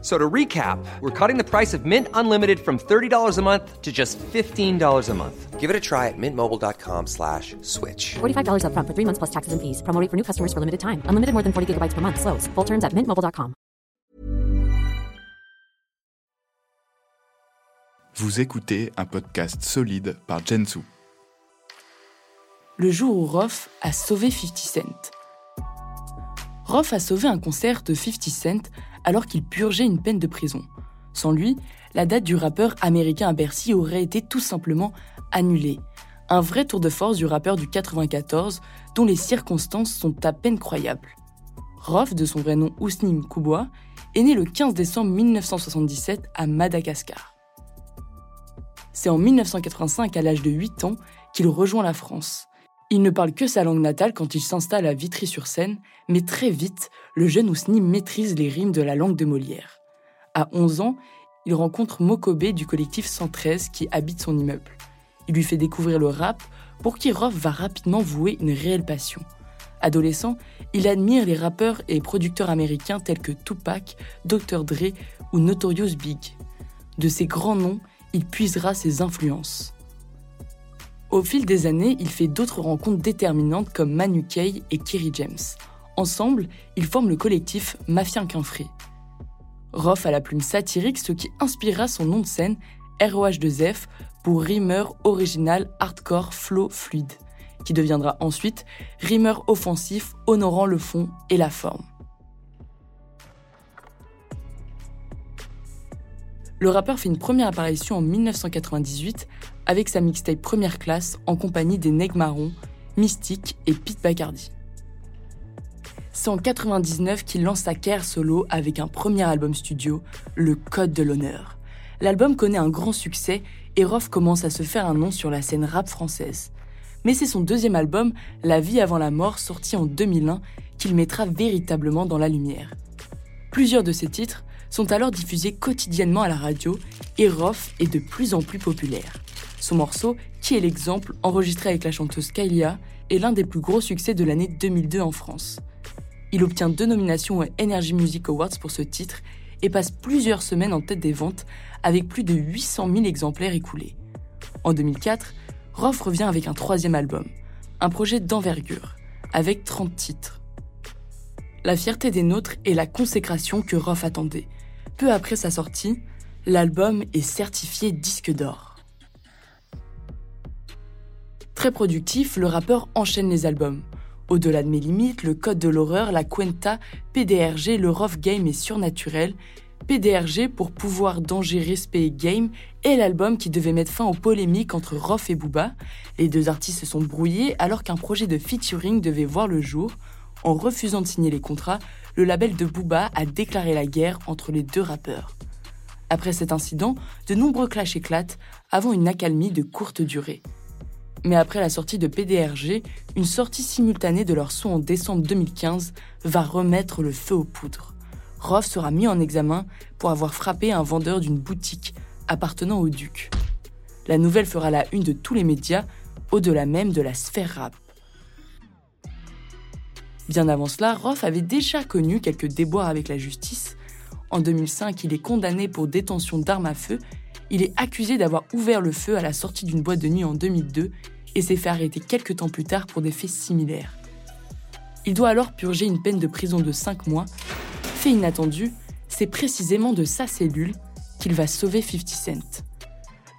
So to recap, we're cutting the price of Mint Unlimited from $30 a month to just $15 a month. Give it a try at mintmobile.com slash switch. $45 upfront for three months plus taxes and fees. Promo rate for new customers for limited time. Unlimited more than 40 gigabytes per month. Slows. Full terms at mintmobile.com. Vous écoutez un podcast solide par Jensu. Le jour où Roth a sauvé 50 Cent. Roth a sauvé un concert de 50 Cent alors qu'il purgeait une peine de prison. Sans lui, la date du rappeur américain à Bercy aurait été tout simplement annulée. Un vrai tour de force du rappeur du 94 dont les circonstances sont à peine croyables. Roth, de son vrai nom Ousnim Kouboua, est né le 15 décembre 1977 à Madagascar. C'est en 1985, à l'âge de 8 ans, qu'il rejoint la France. Il ne parle que sa langue natale quand il s'installe à Vitry-sur-Seine, mais très vite, le jeune Ousni maîtrise les rimes de la langue de Molière. À 11 ans, il rencontre Mokobé du collectif 113 qui habite son immeuble. Il lui fait découvrir le rap, pour qui Roth va rapidement vouer une réelle passion. Adolescent, il admire les rappeurs et producteurs américains tels que Tupac, Dr. Dre ou Notorious Big. De ces grands noms, il puisera ses influences. Au fil des années, il fait d'autres rencontres déterminantes comme Manu Kay et Kerry James. Ensemble, ils forment le collectif Mafia Quinfré. Roth a la plume satirique, ce qui inspirera son nom de scène ROH2F pour rimeur original hardcore flow fluide, qui deviendra ensuite rimeur offensif honorant le fond et la forme. Le rappeur fait une première apparition en 1998 avec sa mixtape Première Classe en compagnie des Neg Marron, Mystique et Pete Bacardi. C'est en 99 qu'il lance sa carrière solo avec un premier album studio, Le Code de l'honneur. L'album connaît un grand succès et Roth commence à se faire un nom sur la scène rap française. Mais c'est son deuxième album, La vie avant la mort, sorti en 2001, qu'il mettra véritablement dans la lumière. Plusieurs de ses titres sont alors diffusés quotidiennement à la radio et Roth est de plus en plus populaire. Son morceau, Qui est l'exemple, enregistré avec la chanteuse Kylia, est l'un des plus gros succès de l'année 2002 en France. Il obtient deux nominations aux Energy Music Awards pour ce titre et passe plusieurs semaines en tête des ventes avec plus de 800 000 exemplaires écoulés. En 2004, Roth revient avec un troisième album, un projet d'envergure, avec 30 titres. La fierté des nôtres est la consécration que Roth attendait. Peu après sa sortie, l'album est certifié disque d'or. Très productif, le rappeur enchaîne les albums. Au-delà de mes limites, le code de l'horreur, la Cuenta, PDRG, le Rough Game est surnaturel. PDRG pour pouvoir danger, respect et game est l'album qui devait mettre fin aux polémiques entre Roth et Booba. Les deux artistes se sont brouillés alors qu'un projet de featuring devait voir le jour. En refusant de signer les contrats, le label de Booba a déclaré la guerre entre les deux rappeurs. Après cet incident, de nombreux clashs éclatent avant une accalmie de courte durée. Mais après la sortie de PDRG, une sortie simultanée de leur son en décembre 2015 va remettre le feu aux poudres. Roth sera mis en examen pour avoir frappé un vendeur d'une boutique appartenant au duc. La nouvelle fera la une de tous les médias, au-delà même de la sphère rap. Bien avant cela, Roth avait déjà connu quelques déboires avec la justice. En 2005, il est condamné pour détention d'armes à feu. Il est accusé d'avoir ouvert le feu à la sortie d'une boîte de nuit en 2002 et s'est fait arrêter quelques temps plus tard pour des faits similaires. Il doit alors purger une peine de prison de 5 mois. Fait inattendu, c'est précisément de sa cellule qu'il va sauver 50 Cent.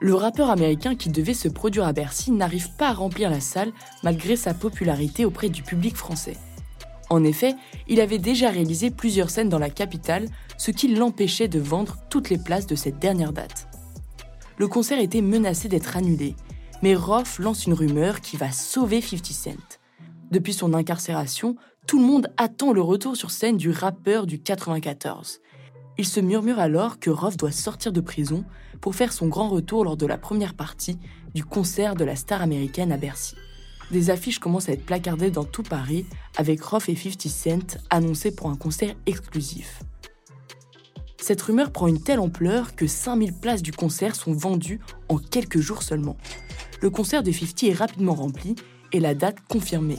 Le rappeur américain qui devait se produire à Bercy n'arrive pas à remplir la salle malgré sa popularité auprès du public français. En effet, il avait déjà réalisé plusieurs scènes dans la capitale, ce qui l'empêchait de vendre toutes les places de cette dernière date. Le concert était menacé d'être annulé, mais Roth lance une rumeur qui va sauver 50 Cent. Depuis son incarcération, tout le monde attend le retour sur scène du rappeur du 94. Il se murmure alors que Roth doit sortir de prison pour faire son grand retour lors de la première partie du concert de la star américaine à Bercy. Des affiches commencent à être placardées dans tout Paris avec Roth et 50 Cent annoncés pour un concert exclusif. Cette rumeur prend une telle ampleur que 5000 places du concert sont vendues en quelques jours seulement. Le concert de 50 est rapidement rempli et la date confirmée.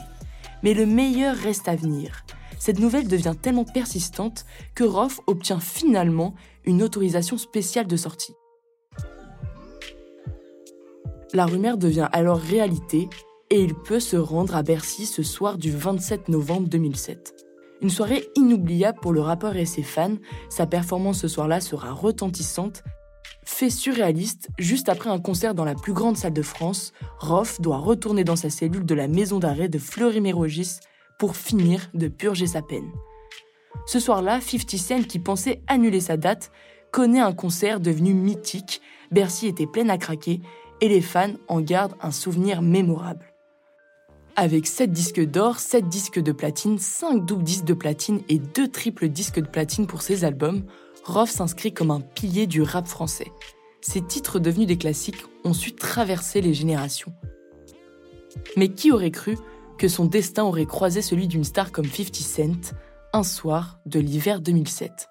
Mais le meilleur reste à venir. Cette nouvelle devient tellement persistante que Roth obtient finalement une autorisation spéciale de sortie. La rumeur devient alors réalité et il peut se rendre à Bercy ce soir du 27 novembre 2007. Une soirée inoubliable pour le rappeur et ses fans, sa performance ce soir-là sera retentissante. Fait surréaliste, juste après un concert dans la plus grande salle de France, Roth doit retourner dans sa cellule de la maison d'arrêt de Fleury-Mérogis pour finir de purger sa peine. Ce soir-là, 50 Cent, qui pensait annuler sa date, connaît un concert devenu mythique. Bercy était plein à craquer et les fans en gardent un souvenir mémorable. Avec 7 disques d'or, 7 disques de platine, 5 doubles disques de platine et 2 triples disques de platine pour ses albums, Roth s'inscrit comme un pilier du rap français. Ses titres devenus des classiques ont su traverser les générations. Mais qui aurait cru que son destin aurait croisé celui d'une star comme 50 Cent un soir de l'hiver 2007